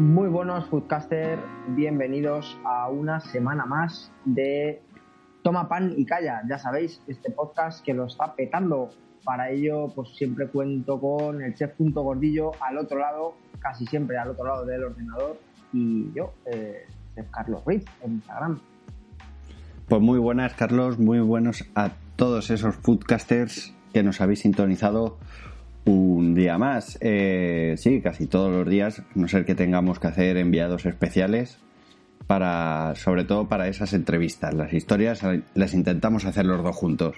Muy buenos foodcaster, bienvenidos a una semana más de Toma pan y calla. Ya sabéis, este podcast que lo está petando. Para ello, pues siempre cuento con el chef Punto Gordillo al otro lado, casi siempre al otro lado del ordenador, y yo, eh, chef Carlos Ruiz, en Instagram. Pues muy buenas, Carlos, muy buenos a todos esos foodcasters que nos habéis sintonizado un día más. Eh, sí, casi todos los días, no ser que tengamos que hacer enviados especiales para, sobre todo para esas entrevistas. Las historias las intentamos hacer los dos juntos.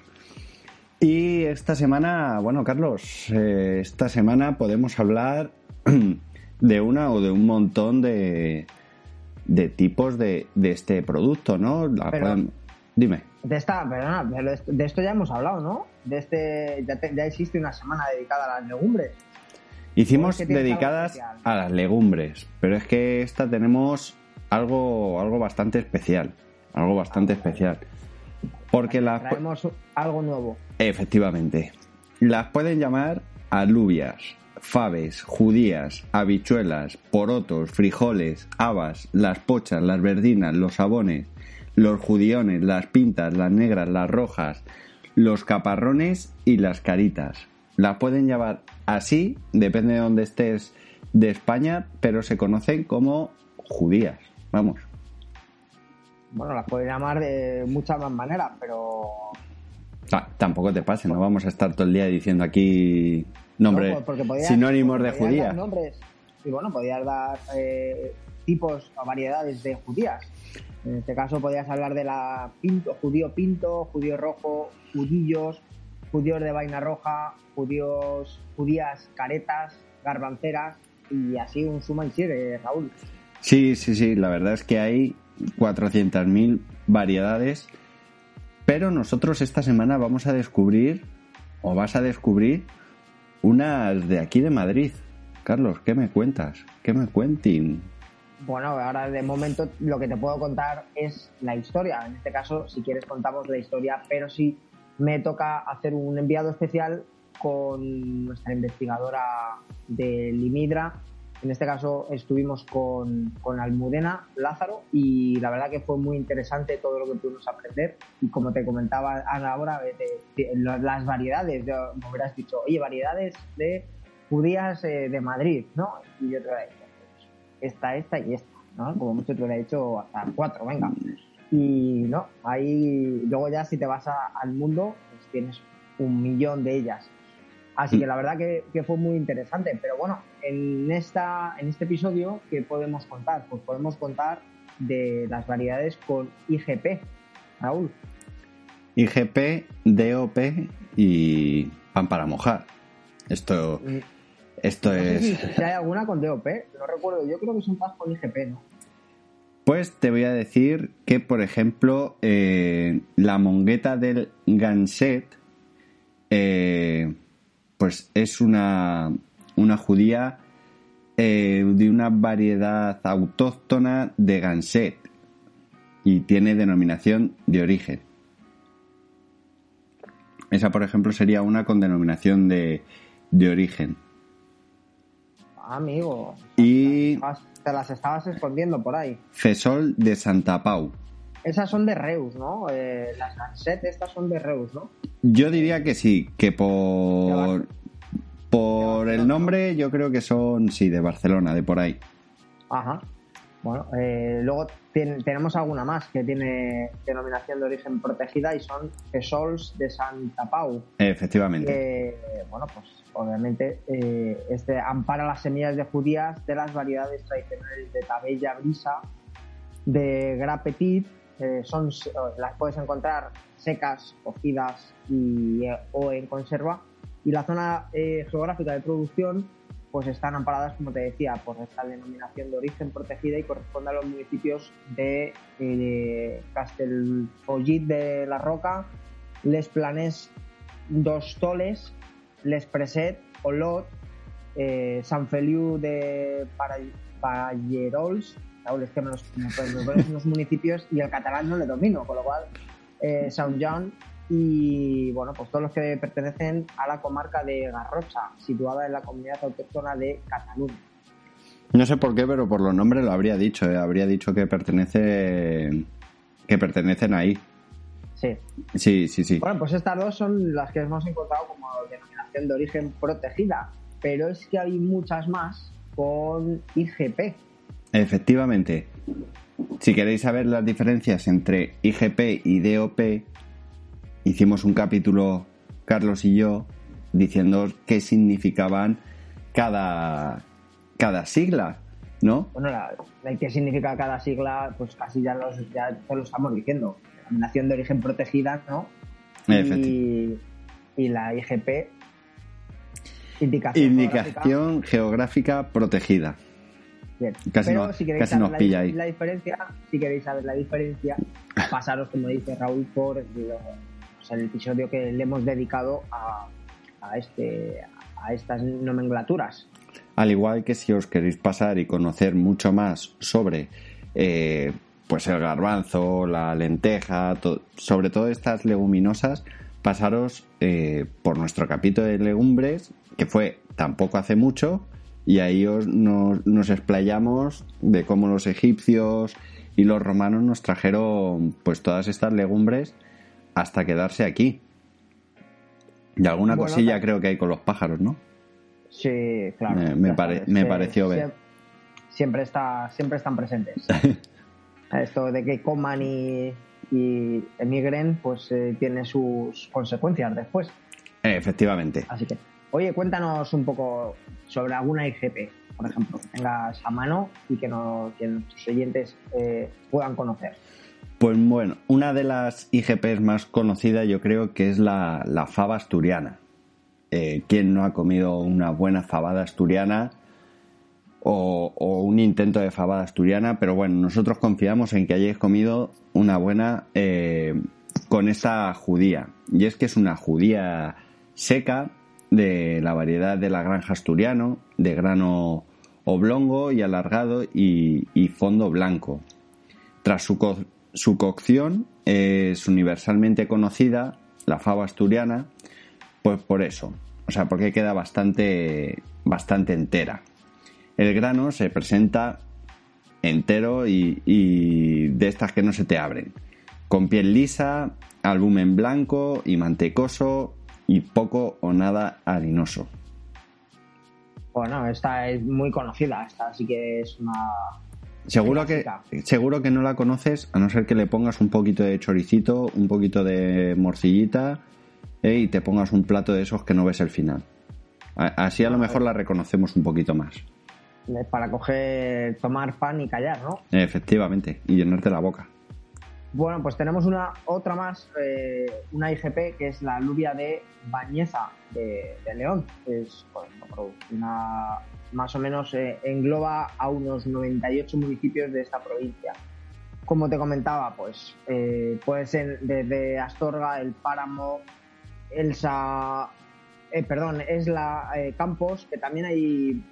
Y esta semana, bueno, Carlos, eh, esta semana podemos hablar de una o de un montón de, de tipos de, de este producto, ¿no? La Pero- pueden- Dime. De esta, perdona, de esto ya hemos hablado, ¿no? De este, ya, te- ya existe una semana dedicada a las legumbres. Hicimos dedicadas a las legumbres, pero es que esta tenemos algo, algo bastante especial. Algo bastante especial. Porque las. Traemos algo nuevo. Efectivamente. Las pueden llamar alubias, faves, judías, habichuelas, porotos, frijoles, habas, las pochas, las verdinas, los sabones, los judiones, las pintas, las negras, las rojas, los caparrones y las caritas. Las pueden llamar así, depende de donde estés de España, pero se conocen como judías. Vamos. Bueno, las pueden llamar de muchas más maneras, pero Ta- tampoco te pase, no vamos a estar todo el día diciendo aquí nombres No, podías- sinónimos de podías judía. dar nombres y bueno, podías dar eh, tipos o variedades de judías. En este caso podías hablar de la judío pinto, judío rojo, judillos, judíos de vaina roja, judíos, judías caretas, garbanceras y así un suma y sigue, Raúl. Sí, sí, sí, la verdad es que hay 400.000 variedades, pero nosotros esta semana vamos a descubrir, o vas a descubrir, unas de aquí de Madrid. Carlos, ¿qué me cuentas? ¿Qué me cuenten? Bueno, ahora de momento lo que te puedo contar es la historia. En este caso, si quieres contamos la historia, pero sí me toca hacer un enviado especial con nuestra investigadora de Limidra. En este caso estuvimos con, con Almudena Lázaro y la verdad que fue muy interesante todo lo que pudimos aprender. Y como te comentaba Ana ahora, las variedades, de- me hubieras dicho, oye, variedades de judías eh, de Madrid, ¿no? Y yo te esta, esta y esta, ¿no? Como mucho te hubiera dicho hasta cuatro, venga. Y no, ahí luego ya si te vas a- al mundo, pues tienes un millón de ellas. Así que la verdad que, que fue muy interesante. Pero bueno, en, esta, en este episodio, ¿qué podemos contar? Pues podemos contar de las variedades con IGP. Raúl, IGP, DOP y pan para mojar. Esto, mm, esto no sé si, es... si hay alguna con DOP, no recuerdo. Yo creo que un pas con IGP, ¿no? Pues te voy a decir que, por ejemplo, eh, la mongueta del Ganset, eh, pues es una, una judía eh, de una variedad autóctona de Ganset y tiene denominación de origen. Esa, por ejemplo, sería una con denominación de, de origen. Ah, amigo. Y Te las estabas escondiendo por ahí. Fesol de Santa Pau. Esas son de Reus, ¿no? Eh, las Ganset estas son de Reus, ¿no? Yo diría que sí, que por, por el nombre yo creo que son, sí, de Barcelona, de por ahí. Ajá. Bueno, eh, luego tien- tenemos alguna más que tiene denominación de origen protegida y son Fesols de Santa Pau. Efectivamente. bueno, pues obviamente eh, este ampara las semillas de judías de las variedades tradicionales de Tabella Brisa, de Gras Petit, eh, son, las puedes encontrar secas, cocidas y, o en conserva. Y la zona geográfica de producción pues están amparadas, como te decía, por esta denominación de origen protegida y corresponde a los municipios de eh, Castelfollit de la Roca, Les Planes dos Toles, Les Preset, Olot, eh, San Feliu de Pallerols, es que me los, unos municipios y el catalán no le domino, con lo cual, eh, Saint John y bueno, pues todos los que pertenecen a la comarca de Garrocha, situada en la comunidad autóctona de Cataluña. No sé por qué, pero por los nombres lo habría dicho, ¿eh? habría dicho que pertenece que pertenecen ahí. Sí. Sí, sí, sí. Bueno, pues estas dos son las que hemos encontrado como denominación de origen protegida, pero es que hay muchas más con IGP. Efectivamente. Si queréis saber las diferencias entre IGP y DOP, hicimos un capítulo, Carlos y yo, diciendo qué significaban cada, cada sigla, ¿no? Bueno, la, qué significa cada sigla, pues casi ya, los, ya lo estamos diciendo. Denominación de origen protegida, ¿no? Y, y, la IGP, indicación, indicación geográfica, protegida. Bien. Casi, Pero si queréis saber la, la, diferencia, si queréis saber la diferencia, pasaros, como dice Raúl, por el episodio que le hemos dedicado a, este, a estas nomenclaturas. Al igual que si os queréis pasar y conocer mucho más sobre eh, pues el garbanzo, la lenteja, sobre todo estas leguminosas, pasaros eh, por nuestro capítulo de legumbres, que fue tampoco hace mucho, y ahí os, nos, nos explayamos de cómo los egipcios y los romanos nos trajeron pues todas estas legumbres hasta quedarse aquí. Y alguna cosilla creo que hay con los pájaros, ¿no? Sí, claro. me, pareció ver. Siempre, está, siempre están presentes. Esto de que coman y, emigren, pues eh, tiene sus consecuencias después. efectivamente. Así que, oye, cuéntanos un poco sobre alguna IGP, por ejemplo, que tengas a mano y que, no, que nuestros oyentes eh, puedan conocer. Pues bueno, una de las IGPs más conocidas yo creo que es la, fava asturiana. Eh, ¿Quién no ha comido una buena fabada asturiana o, un intento de fabada asturiana? Pero bueno, nosotros confiamos en que hayáis comido una buena eh, con esta judía. Y es que es una judía seca de la variedad de la granja asturiano, de grano oblongo y alargado y, y fondo blanco. Tras su, su cocción es universalmente conocida, la fava asturiana, pues por eso, o sea, porque queda bastante, bastante entera. El grano se presenta entero y, de estas que no se te abren, con piel lisa, albumen blanco y mantecoso y poco o nada harinoso. Bueno, esta es muy conocida, esta sí que es una, Seguro que, seguro que no la conoces, a no ser que le pongas un poquito de choricito, un poquito de morcillita eh, y te pongas un plato de esos que no ves el final. Así a lo mejor la reconocemos un poquito más. Para coger, tomar pan y callar, ¿no? Efectivamente, y llenarte la boca. Bueno, pues tenemos una otra más, eh, una IGP, que es la alubia de Bañeza de, León. Es una, más o menos eh, engloba a unos 98 municipios de esta provincia. Como te comentaba, pues eh, puede ser desde Astorga, El Páramo, Elsa, eh, perdón, es la Campos, que también hay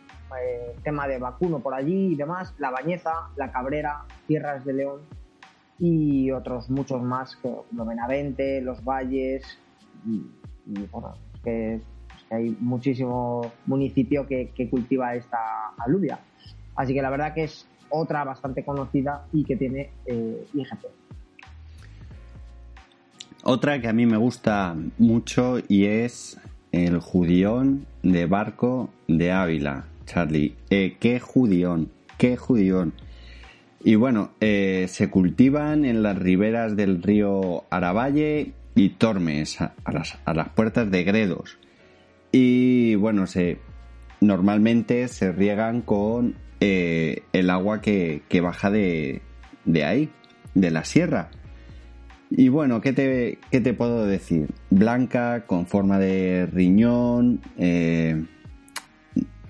tema de vacuno por allí y demás, La Bañeza, La Cabrera, Tierras de León y otros muchos más, como Benavente, Los Valles, y, bueno, que hay muchísimo municipio que, cultiva esta alubia. Así que la verdad que es otra bastante conocida y que tiene eh, IGP. Otra que a mí me gusta mucho y es el judión de barco de Ávila, Charlie. Eh, ¡Qué judión! ¡Qué judión! Y bueno, eh, se cultivan en las riberas del río Aravalle y Tormes, las, a las puertas de Gredos. Y bueno, se, normalmente se riegan con eh, el agua que, baja de, ahí, de la sierra. Y bueno, ¿qué te, qué te puedo decir? Blanca, con forma de riñón, eh,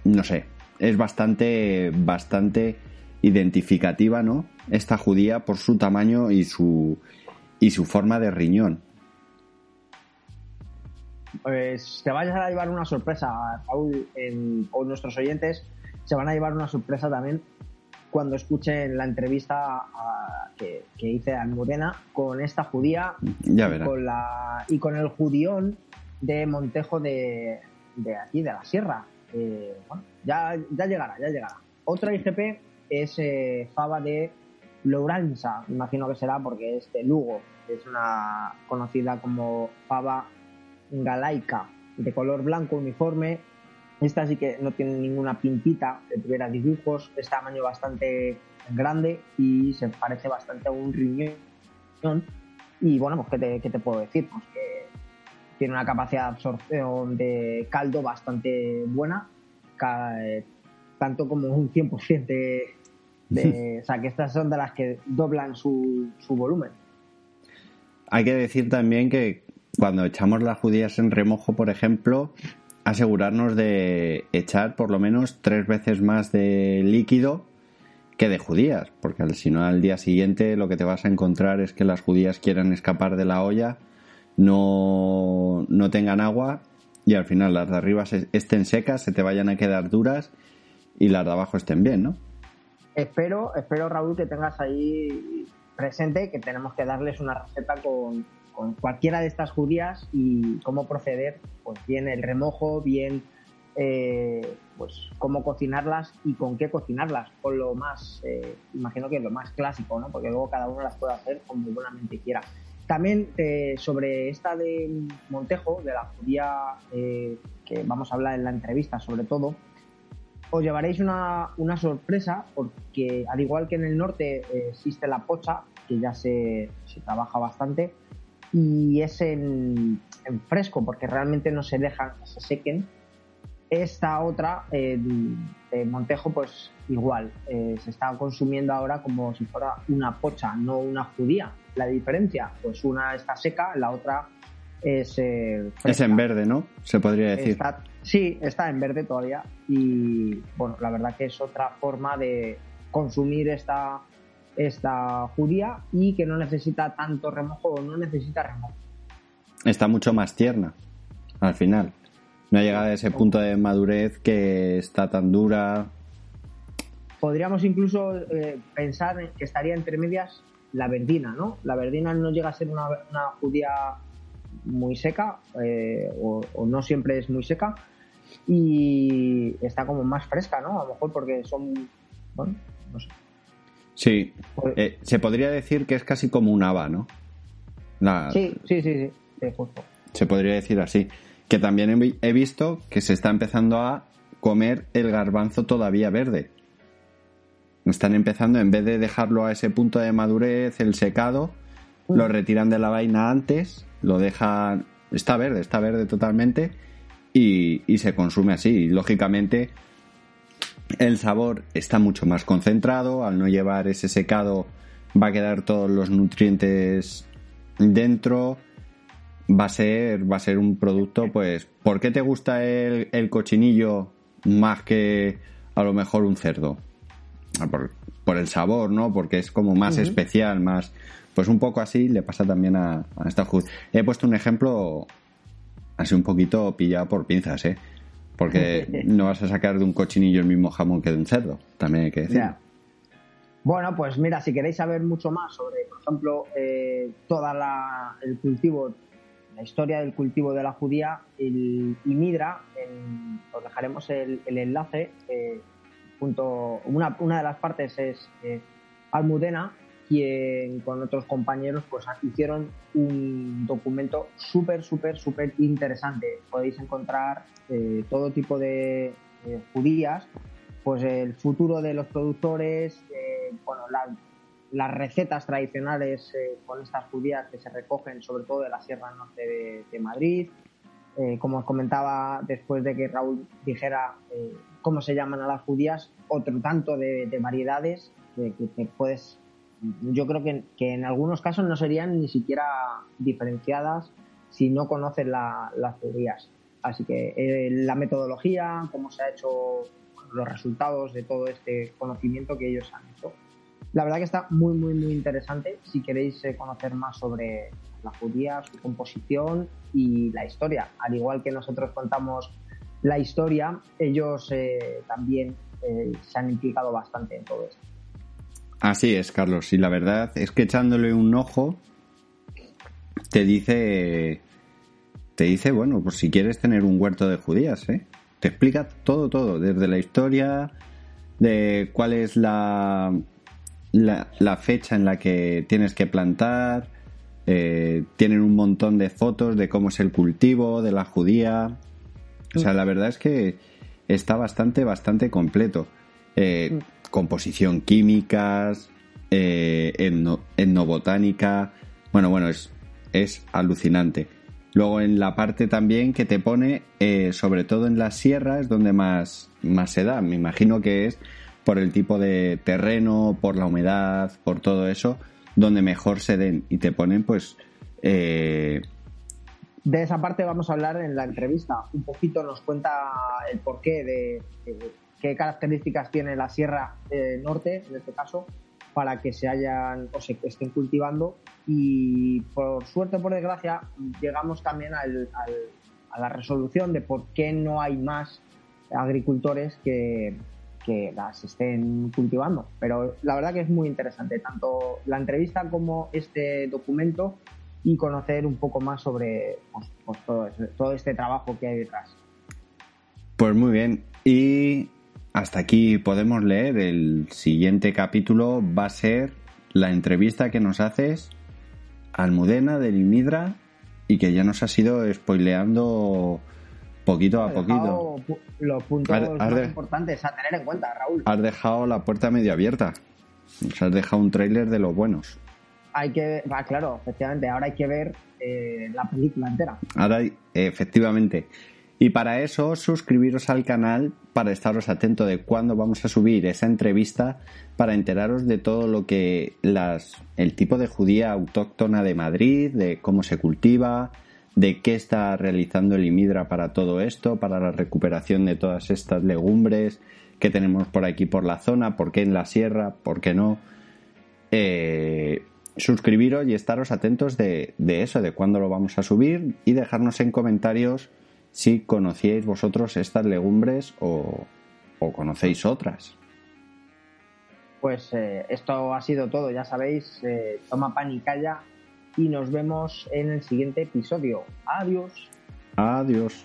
no sé, es bastante, bastante identificativa, ¿no? Esta judía por su tamaño y su, y su forma de riñón. Pues te vayas a llevar una sorpresa, Raúl, en, o nuestros oyentes se van a llevar una sorpresa también cuando escuchen la entrevista que, hice a Almudena con esta judía ya verá. Con la, y con el judión de Montejo de, de aquí, de la Sierra. Eh, bueno, ya, ya llegará, ya llegará. Otra IGP es eh, Fava de Louranza, imagino que será porque es de Lugo, es una conocida como Fava galaica, de color blanco uniforme. Esta sí que no tiene ninguna pintita, que tuviera dibujos, es tamaño bastante grande y se parece bastante a un riñón. Y bueno, pues ¿qué te, puedo decir? Pues que tiene una capacidad de absorción de caldo bastante buena, tanto como un 100% de, de, o sea, que estas son de las que doblan su, su volumen. Hay que decir también que cuando echamos las judías en remojo, por ejemplo, asegurarnos de echar por lo menos tres veces más de líquido que de judías, porque si no al día siguiente lo que te vas a encontrar es que las judías quieran escapar de la olla, no, no tengan agua y al final las de arriba estén secas, se te vayan a quedar duras y las de abajo estén bien, ¿no? Espero, espero Raúl que tengas ahí presente que tenemos que darles una receta con, cualquiera de estas judías y cómo proceder, pues bien el remojo, bien eh, pues cómo cocinarlas y con qué cocinarlas, con lo más, eh, imagino que lo más clásico, ¿no? Porque luego cada uno las puede hacer como buenamente quiera. También eh, sobre esta de Montejo, de la judía que vamos a hablar en la entrevista sobre todo, os llevaréis una, una sorpresa porque al igual que en el norte existe la pocha, que ya se, se trabaja bastante, y es en, fresco porque realmente no se dejan que se sequen. Esta otra, de Montejo, pues igual, eh, se está consumiendo ahora como si fuera una pocha, no una judía. La diferencia, pues una está seca, la otra es... Eh, es en verde, ¿no? Se podría decir. Sí, está en verde todavía y bueno, la verdad que es otra forma de consumir esta, esta judía y que no necesita tanto remojo o no necesita remojo. Está mucho más tierna al final. No ha llegado a ese punto de madurez que está tan dura. Podríamos incluso eh, pensar que estaría entre medias la verdina, ¿no? La verdina no llega a ser una, judía muy seca eh, o, o, no siempre es muy seca y está como más fresca, ¿no? A lo mejor porque son, bueno, no sé. Sí, pues- eh, se podría decir que es casi como un haba, ¿no? Sí, sí, sí, sí, justo. Se podría decir así. Que también he visto que se está empezando a comer el garbanzo todavía verde. Están empezando, en vez de dejarlo a ese punto de madurez, el secado, mm. lo retiran de la vaina antes, lo dejan... Está verde, está verde totalmente y, y se consume así. lógicamente, el sabor está mucho más concentrado, al no llevar ese secado va a quedar todos los nutrientes dentro. Va a ser, va a ser un producto, pues, ¿por qué te gusta el, cochinillo más que a lo mejor un cerdo? Ah, por, el sabor, ¿no? Porque es como más especial, más... Pues un poco así le pasa también a, a esta He puesto un ejemplo así un poquito pillado por pinzas, ¿eh? Porque no vas a sacar de un cochinillo el mismo jamón que de un cerdo, también hay que decir. Bueno, pues mira, si queréis saber mucho más sobre, por ejemplo, eh, toda la, el cultivo, la historia del cultivo de la judía el, y Midra, os dejaremos el, enlace. Eh, junto, una, una de las partes es eh, Almudena, quien con otros compañeros pues hicieron un documento súper, súper, súper interesante. Podéis encontrar eh, todo tipo de judías, pues el futuro de los productores, eh, bueno, las recetas tradicionales eh, con estas judías que se recogen sobre todo de la Sierra Norte de, Madrid. como os comentaba después de que Raúl dijera cómo se llaman a las judías, otro tanto de, variedades que, que puedes yo creo que, en algunos casos no serían ni siquiera diferenciadas si no conocen las teorías. Así que eh, la metodología, cómo se ha hecho los resultados de todo este conocimiento que ellos han hecho. La verdad que está muy, muy, muy interesante si queréis eh, conocer más sobre la judía, su composición y la historia. Al igual que nosotros contamos la historia, ellos eh, también se han implicado bastante en todo esto. Así es, Carlos. Y la verdad es que echándole un ojo, te dice, te dice, bueno, pues si quieres tener un huerto de judías, ¿eh? Te explica todo, todo, desde la historia, de cuál es la, la, fecha en la que tienes que plantar, eh, tienen un montón de fotos de cómo es el cultivo de la judía. O sea, la verdad es que está bastante, bastante completo. Eh, composición químicas, eh, etnobotánica. Bueno, bueno, es, es alucinante. Luego en la parte también que te pone, eh, sobre todo en las sierras, donde más, más se da. Me imagino que es por el tipo de terreno, por la humedad, por todo eso, donde mejor se den. Y te ponen, pues. Eh... De esa parte vamos a hablar en la entrevista. Un poquito nos cuenta el porqué de, qué características tiene la Sierra eh, Norte, en este caso, para que se hayan o se estén cultivando. Y por suerte o por desgracia, llegamos también a la resolución de por qué no hay más agricultores que, que las estén cultivando. Pero la verdad que es muy interesante, tanto la entrevista como este documento y conocer un poco más sobre pues, pues todo, todo este trabajo que hay detrás. Pues muy bien. Y hasta aquí podemos leer. El siguiente capítulo va a ser la entrevista que nos haces Almudena del Imidra y que ya nos ha ido spoileando poquito a poquito. Los puntos más importantes a tener en cuenta, Raúl. Has dejado la puerta medio abierta. Nos has dejado un tráiler de los buenos. Hay que, va, claro, efectivamente. Ahora hay que ver eh, la película entera. Ahora, efectivamente. Y para eso, suscribiros al canal para estaros atentos de cuándo vamos a subir esa entrevista para enteraros de todo lo que las, el tipo de judía autóctona de Madrid, de cómo se cultiva, de qué está realizando el IMIDRA para todo esto, para la recuperación de todas estas legumbres que tenemos por aquí por la zona, por qué en la sierra, por qué no. Eh, suscribiros y estaros atentos de, de eso, de cuándo lo vamos a subir y dejarnos en comentarios si conocíais vosotros estas legumbres o, conocéis otras. Pues eh, esto ha sido todo, ya sabéis, eh, toma pan y calla y nos vemos en el siguiente episodio. Adiós. Adiós.